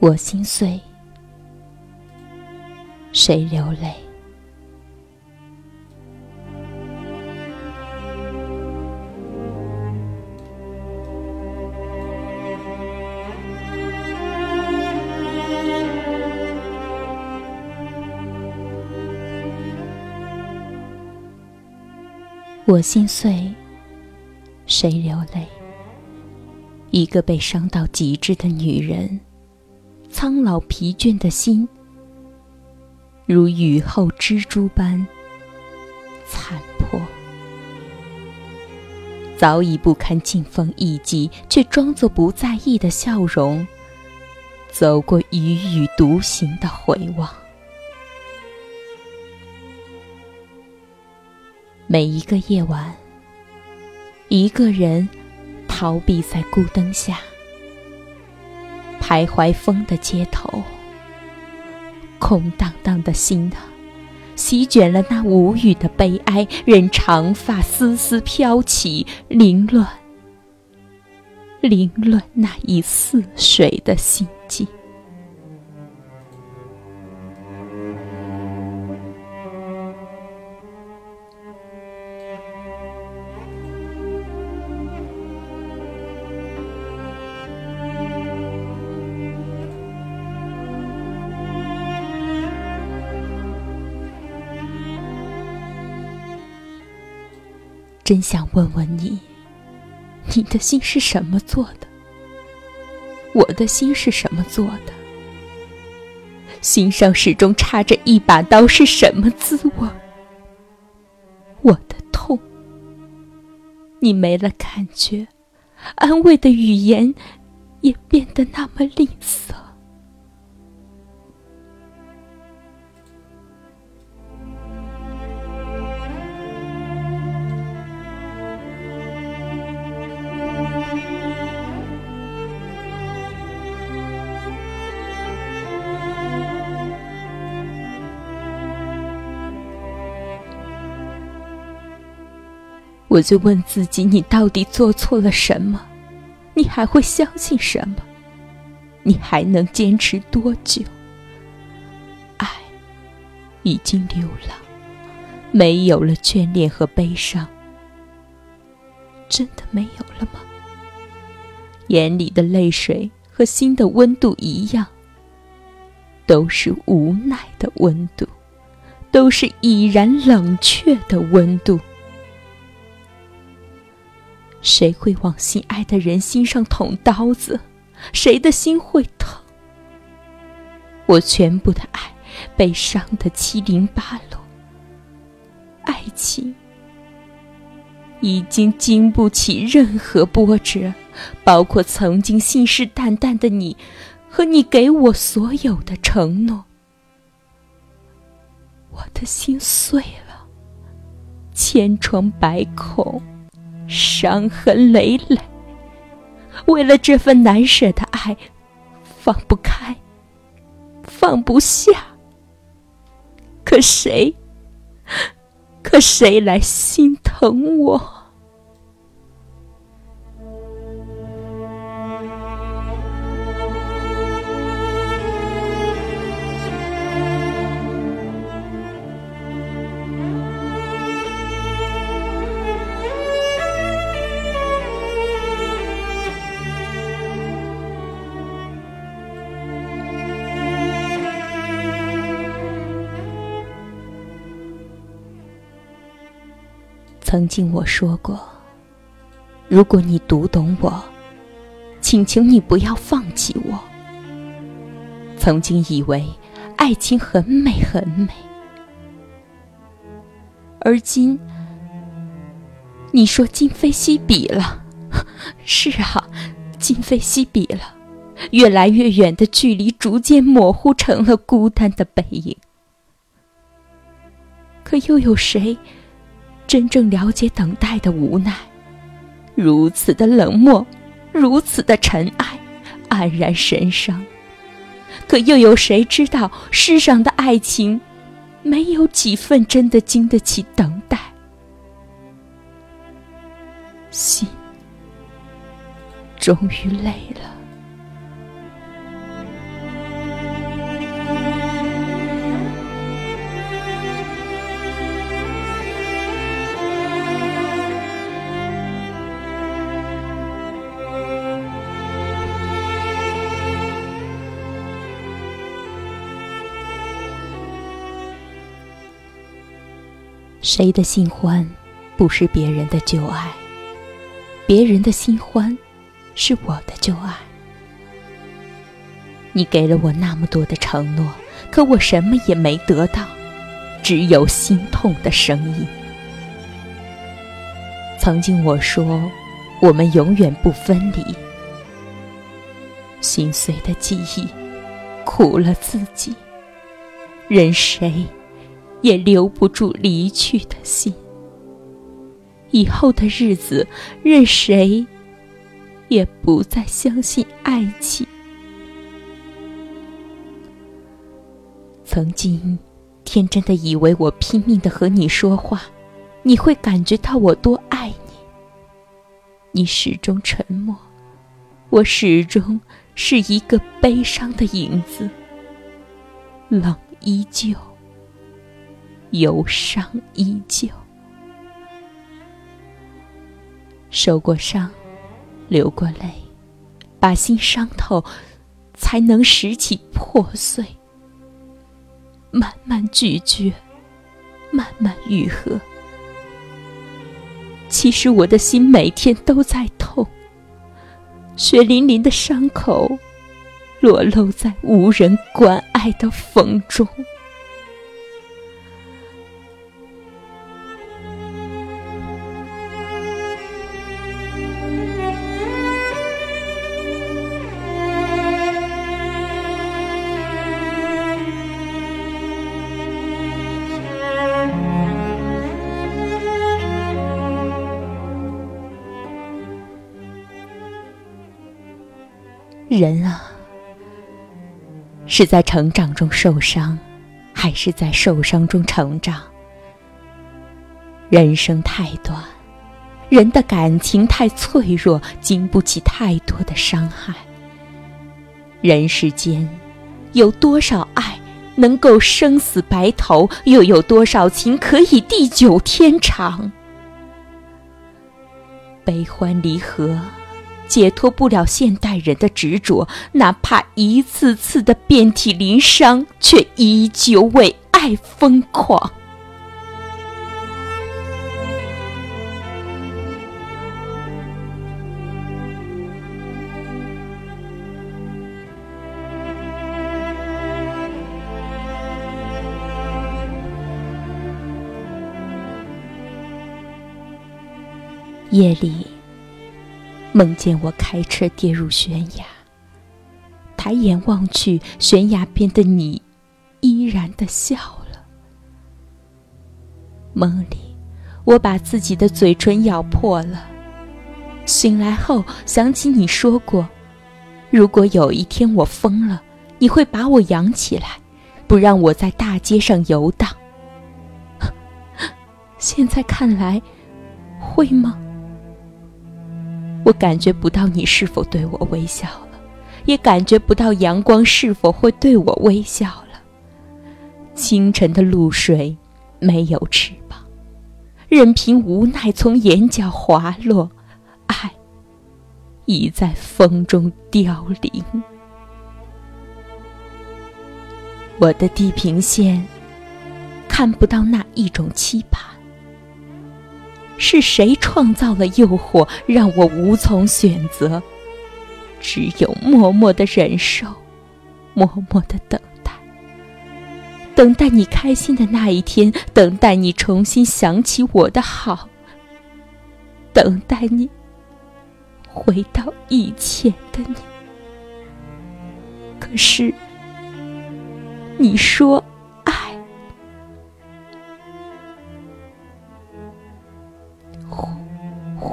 我心碎，谁流泪？我心碎，谁流泪？一个被伤到极致的女人，苍老疲倦的心，如雨后蜘蛛般残破。早已不堪劲风一击，却装作不在意的笑容，走过踽踽独行的回望。每一个夜晚，一个人逃避在孤灯下，徘徊风的街头，空荡荡的心啊，席卷了那无语的悲哀，任长发丝丝飘起，凌乱，凌乱那一似水的心境。真想问问你，你的心是什么做的？我的心是什么做的？心上始终插着一把刀，是什么滋味？我的痛，你没了感觉，安慰的语言也变得那么吝啬。我就问自己：你到底做错了什么？你还会相信什么？你还能坚持多久？爱已经流浪，没有了眷恋和悲伤，真的没有了吗？眼里的泪水和心的温度一样，都是无奈的温度，都是已然冷却的温度。谁会往心爱的人心上捅刀子？谁的心会疼？我全部的爱被伤得七零八落，爱情已经经不起任何波折，包括曾经信誓旦旦的你和你给我所有的承诺。我的心碎了，千疮百孔。伤痕累累，为了这份难舍的爱，放不开，放不下。可谁，可谁来心疼我？曾经我说过，如果你读懂我，请求你不要放弃我。曾经以为爱情很美很美，而今你说今非昔比了。是啊，今非昔比了，越来越远的距离逐渐模糊成了孤单的背影。可又有谁？真正了解等待的无奈，如此的冷漠，如此的尘埃，黯然神伤。可又有谁知道世上的爱情，没有几份真的经得起等待？心终于累了。谁的新欢，不是别人的旧爱？别人的新欢，是我的旧爱。你给了我那么多的承诺，可我什么也没得到，只有心痛的声音。曾经我说，我们永远不分离。心碎的记忆，苦了自己。任谁，也留不住离去的心。以后的日子，任谁，也不再相信爱情。曾经，天真的以为我拼命的和你说话，你会感觉到我多爱你。你始终沉默，我始终是一个悲伤的影子。冷。依旧，忧伤依旧，受过伤，流过泪，把心伤透，才能拾起破碎，慢慢咀嚼，慢慢愈合。其实我的心每天都在痛，血淋淋的伤口。裸露在无人关爱的风中。人啊！是在成长中受伤，还是在受伤中成长？人生太短，人的感情太脆弱，经不起太多的伤害。人世间，有多少爱能够生死白头？又有多少情可以地久天长？悲欢离合。解脱不了现代人的执着，哪怕一次次的遍体鳞伤，却依旧为爱疯狂。夜里。梦见我开车跌入悬崖，抬眼望去，悬崖边的你依然的笑了。梦里，我把自己的嘴唇咬破了。醒来后，想起你说过，如果有一天我疯了，你会把我养起来，不让我在大街上游荡。现在看来，会吗？我感觉不到你是否对我微笑了，也感觉不到阳光是否会对我微笑了。清晨的露水没有翅膀，任凭无奈从眼角滑落，爱已在风中凋零。我的地平线看不到那一种期盼。是谁创造了诱惑，让我无从选择？只有默默的忍受，默默的等待，等待你开心的那一天，等待你重新想起我的好，等待你回到以前的你。可是，你说。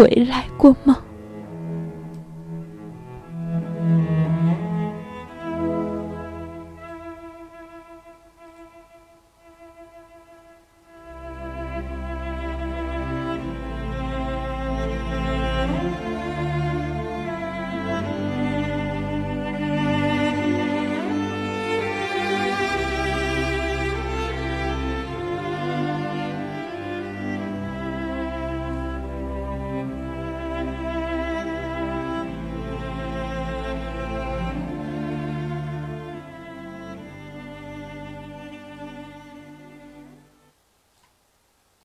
回来过吗？